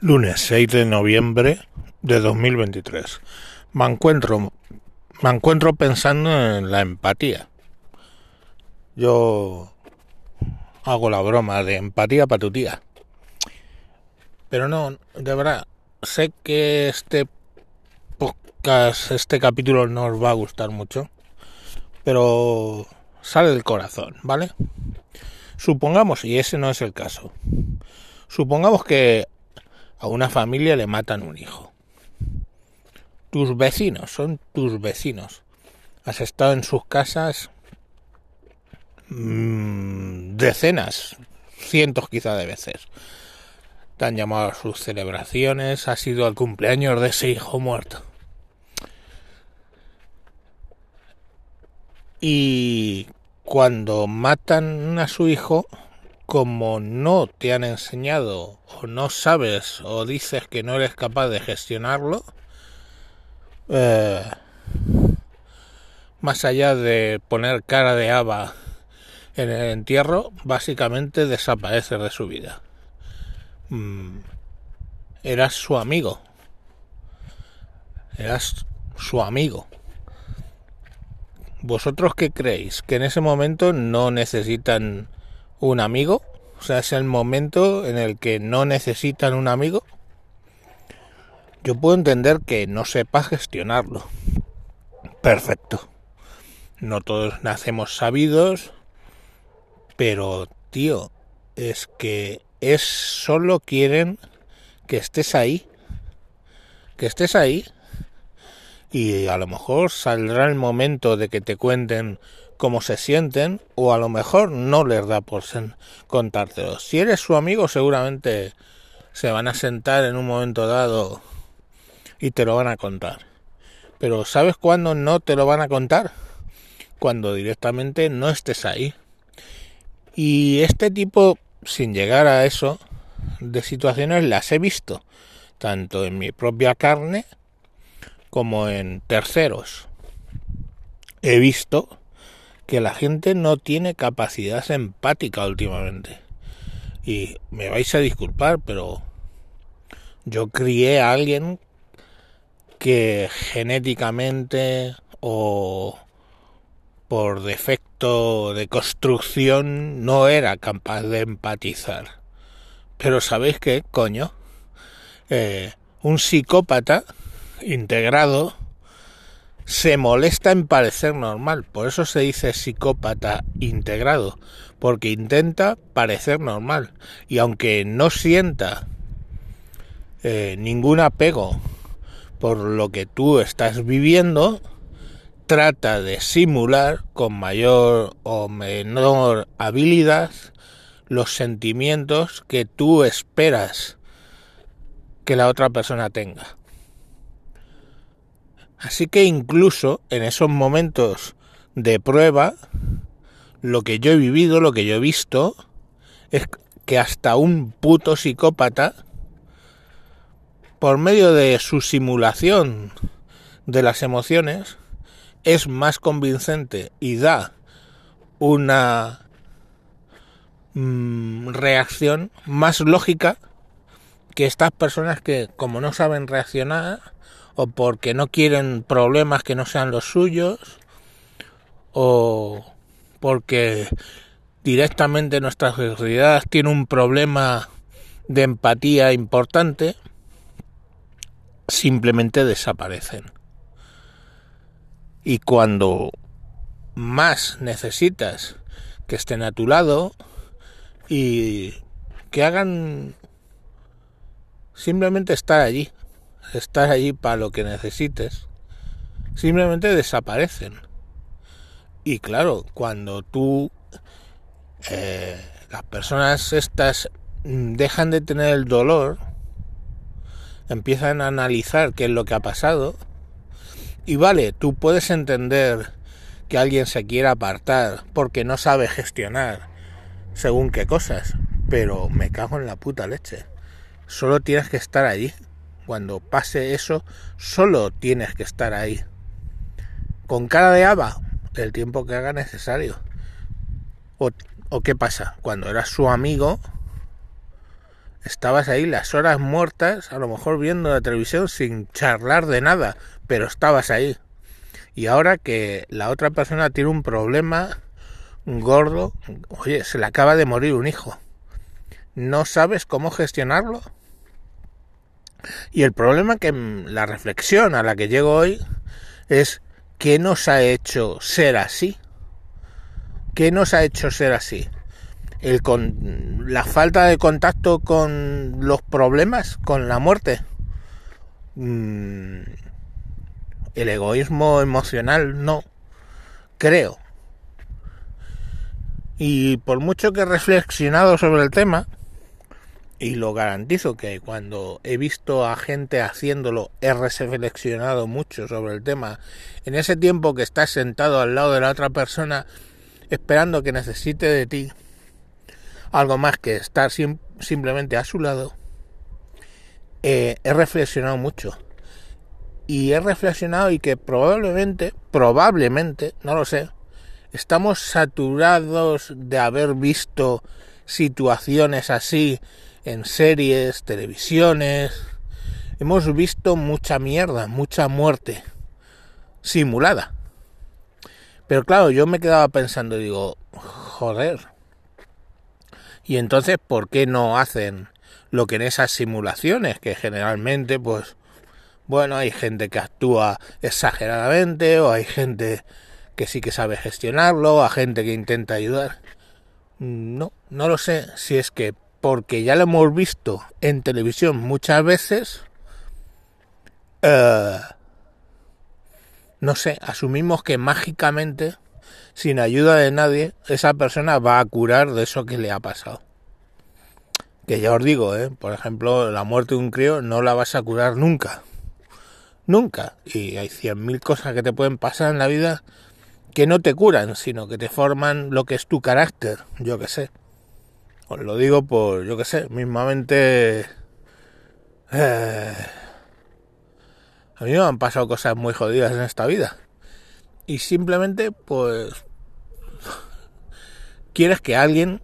Lunes 6 de noviembre de 2023. Me encuentro, me encuentro pensando en la empatía. Yo hago la broma de empatía para tu tía. Pero no, de verdad, sé que este podcast, este capítulo no os va a gustar mucho. Pero sale del corazón, ¿vale? Supongamos, y ese no es el caso, supongamos que a una familia le matan un hijo. Tus vecinos, son tus vecinos. Has estado en sus casas mmm, decenas, cientos quizá de veces. Te han llamado a sus celebraciones, ha sido el cumpleaños de ese hijo muerto. Y cuando matan a su hijo, como no te han enseñado o no sabes o dices que no eres capaz de gestionarlo, eh, más allá de poner cara de haba en el entierro, básicamente desapareces de su vida. Mm, eras su amigo. Eras su amigo. ¿Vosotros qué creéis? ¿Que en ese momento no necesitan un amigo, o sea, es el momento en el que no necesitan un amigo, yo puedo entender que no sepa gestionarlo. Perfecto. No todos nacemos sabidos, pero tío, es que es solo quieren que estés ahí, que estés ahí y a lo mejor saldrá el momento de que te cuenten cómo se sienten o a lo mejor no les da por contártelo. Si eres su amigo seguramente se van a sentar en un momento dado y te lo van a contar. Pero ¿sabes cuándo no te lo van a contar? Cuando directamente no estés ahí. Y este tipo, sin llegar a eso, de situaciones las he visto, tanto en mi propia carne como en terceros. He visto que la gente no tiene capacidad empática últimamente. Y me vais a disculpar, pero yo crié a alguien que genéticamente o por defecto de construcción no era capaz de empatizar. Pero ¿sabéis qué, coño? Eh, un psicópata integrado se molesta en parecer normal. Por eso se dice psicópata integrado, porque intenta parecer normal. Y aunque no sienta eh, ningún apego por lo que tú estás viviendo, trata de simular con mayor o menor habilidad los sentimientos que tú esperas que la otra persona tenga. Así que incluso en esos momentos de prueba, lo que yo he vivido, lo que yo he visto, es que hasta un puto psicópata, por medio de su simulación de las emociones, es más convincente y da una mm, reacción más lógica que estas personas que como no saben reaccionar o porque no quieren problemas que no sean los suyos, o porque directamente nuestra sociedad tiene un problema de empatía importante, simplemente desaparecen. Y cuando más necesitas que estén a tu lado y que hagan simplemente estar allí, estar allí para lo que necesites, simplemente desaparecen. Y claro, cuando tú, eh, las personas estas dejan de tener el dolor, empiezan a analizar qué es lo que ha pasado, y vale, tú puedes entender que alguien se quiera apartar porque no sabe gestionar según qué cosas, pero me cago en la puta leche. Solo tienes que estar allí cuando pase eso, solo tienes que estar ahí. Con cara de haba, el tiempo que haga necesario. O, qué pasa, cuando eras su amigo, estabas ahí las horas muertas, a lo mejor viendo la televisión sin charlar de nada, pero estabas ahí. Y ahora que la otra persona tiene un problema gordo, oye, se le acaba de morir un hijo. ¿No sabes cómo gestionarlo? Y el problema que la reflexión a la que llego hoy es ¿qué nos ha hecho ser así? ¿Qué nos ha hecho ser así? El con, la falta de contacto con los problemas, con la muerte. Mm, el egoísmo emocional, no. Creo. Y por mucho que he reflexionado sobre el tema, y lo garantizo que cuando he visto a gente haciéndolo he reflexionado mucho sobre el tema. En ese tiempo que estás sentado al lado de la otra persona esperando que necesite de ti algo más que estar simplemente a su lado eh, he reflexionado mucho. Y he reflexionado y que probablemente probablemente no lo sé estamos saturados de haber visto situaciones así en series, televisiones. Hemos visto mucha mierda, mucha muerte simulada. Pero claro, yo me quedaba pensando, digo, joder. Y entonces, ¿por qué no hacen lo que en esas simulaciones? Que generalmente, pues, bueno, hay gente que actúa exageradamente, o hay gente que sí que sabe gestionarlo, hay gente que intenta ayudar. No, no lo sé si es que porque ya lo hemos visto en televisión muchas veces, eh, no sé, asumimos que mágicamente, sin ayuda de nadie, esa persona va a curar de eso que le ha pasado. Que ya os digo, ¿eh? por ejemplo, la muerte de un crío no la vas a curar nunca. Nunca. Y hay cien mil cosas que te pueden pasar en la vida que no te curan, sino que te forman lo que es tu carácter, yo que sé. Os lo digo por, yo qué sé, mismamente... Eh, a mí me han pasado cosas muy jodidas en esta vida. Y simplemente, pues... Quieres que alguien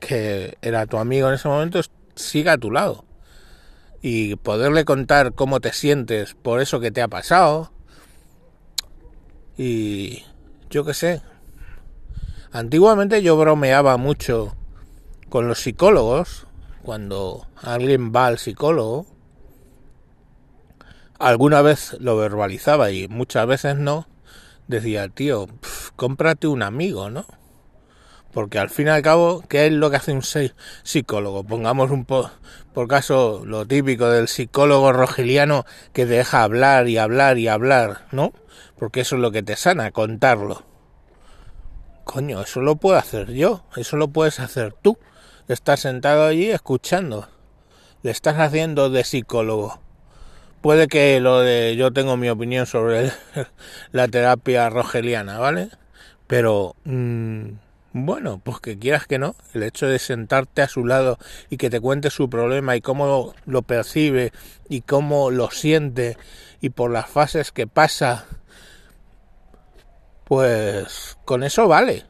que era tu amigo en ese momento siga a tu lado. Y poderle contar cómo te sientes por eso que te ha pasado. Y yo qué sé. Antiguamente yo bromeaba mucho con los psicólogos, cuando alguien va al psicólogo, alguna vez lo verbalizaba y muchas veces no, decía, tío, cómprate un amigo, ¿no? Porque al fin y al cabo, ¿qué es lo que hace un psicólogo? Pongamos un po por caso lo típico del psicólogo rogeliano que deja hablar y hablar y hablar, ¿no? Porque eso es lo que te sana, contarlo. Coño, eso lo puedo hacer yo, eso lo puedes hacer tú. Estás sentado allí escuchando. Le estás haciendo de psicólogo. Puede que lo de yo tengo mi opinión sobre la terapia rogeliana, ¿vale? Pero mm, bueno, pues que quieras que no, el hecho de sentarte a su lado y que te cuente su problema y cómo lo percibe y cómo lo siente y por las fases que pasa, pues con eso vale.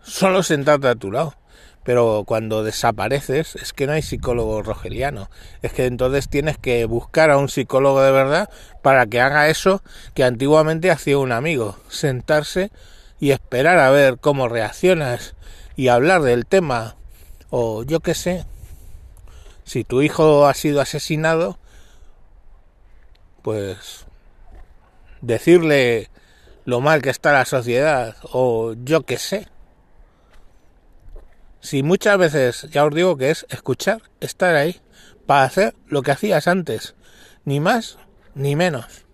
Solo sentarte a tu lado. Pero cuando desapareces es que no hay psicólogo rogeliano. Es que entonces tienes que buscar a un psicólogo de verdad para que haga eso que antiguamente hacía un amigo. Sentarse y esperar a ver cómo reaccionas y hablar del tema. O yo qué sé. Si tu hijo ha sido asesinado, pues decirle lo mal que está la sociedad. O yo qué sé si muchas veces, ya os digo que es escuchar, estar ahí, para hacer lo que hacías antes, ni más ni menos.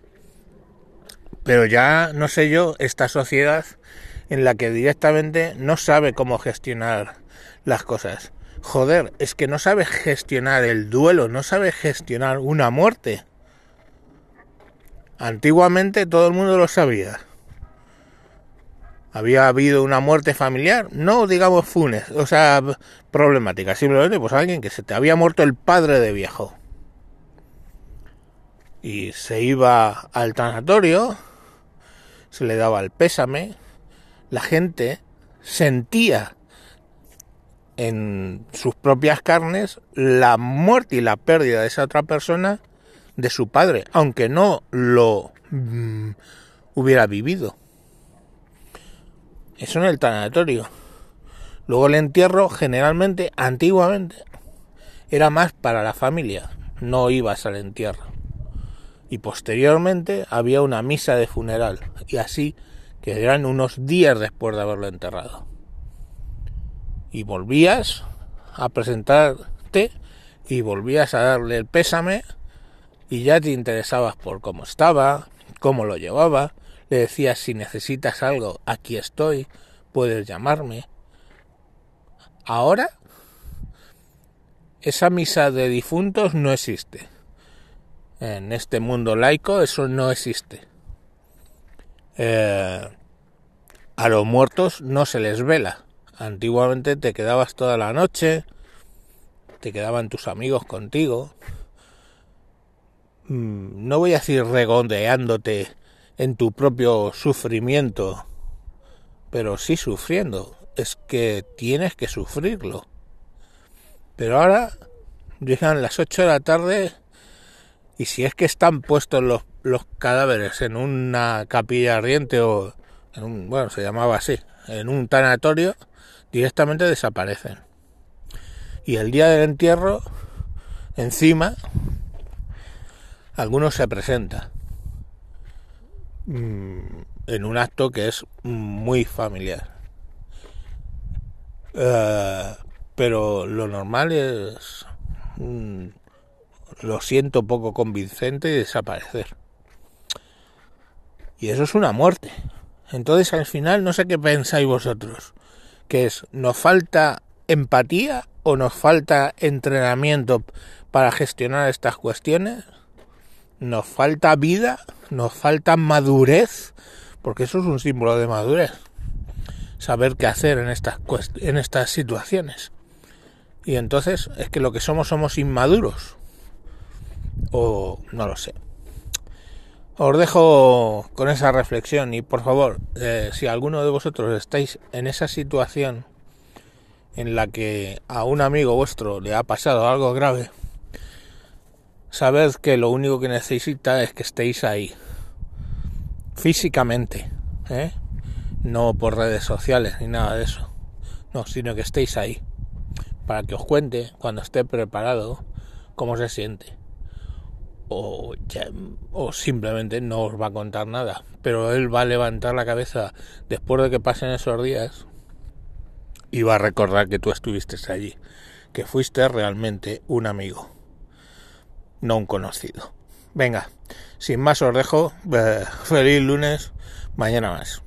Pero ya no sé yo, esta sociedad en la que directamente no sabe cómo gestionar las cosas. Joder, es que no sabe gestionar el duelo, no sabe gestionar una muerte. Antiguamente todo el mundo lo sabía había habido una muerte familiar, no digamos funes, o sea, problemática, simplemente pues alguien que se te había muerto el padre de viejo. Y se iba al tanatorio, se le daba el pésame, la gente sentía en sus propias carnes la muerte y la pérdida de esa otra persona de su padre, aunque no lo mm, hubiera vivido. Eso en el tanatorio. Luego el entierro, generalmente, antiguamente, era más para la familia, no ibas al entierro. Y posteriormente había una misa de funeral, y así que eran unos días después de haberlo enterrado. Y volvías a presentarte y volvías a darle el pésame y ya te interesabas por cómo estaba, cómo lo llevaba, le decías si necesitas algo, aquí estoy, puedes llamarme. Ahora, esa misa de difuntos no existe. En este mundo laico eso no existe. Eh, a los muertos no se les vela. Antiguamente te quedabas toda la noche, te quedaban tus amigos contigo. Mm, no voy a decir regondeándote en tu propio sufrimiento, pero sí sufriendo. Es que tienes que sufrirlo. Pero ahora llegan las 8 de la tarde y si es que están puestos los, los cadáveres en una capilla ardiente o en un, bueno, se llamaba así, en un tanatorio, directamente desaparecen. Y el día del entierro, encima, algunos se presentan en un acto que es muy familiar. Eh, pero lo normal es mm, lo siento poco convincente y desaparecer. Y eso es una muerte. Entonces al final no sé qué pensáis vosotros. Que es, ¿nos falta empatía o nos falta entrenamiento para gestionar estas cuestiones? ¿Nos falta vida? ¿Nos falta madurez? Porque eso es un símbolo de madurez. Saber qué hacer en estas, en estas situaciones. Y entonces es que lo que somos somos inmaduros. O no lo sé. Os dejo con esa reflexión y por favor, eh, si alguno de vosotros estáis en esa situación en la que a un amigo vuestro le ha pasado algo grave, sabed que lo único que necesita es que estéis ahí, físicamente, ¿eh? no por redes sociales ni nada de eso, no, sino que estéis ahí para que os cuente cuando esté preparado cómo se siente. O, o simplemente no os va a contar nada, pero él va a levantar la cabeza después de que pasen esos días y va a recordar que tú estuviste allí, que fuiste realmente un amigo, no un conocido. Venga, sin más os dejo, eh, feliz lunes, mañana más.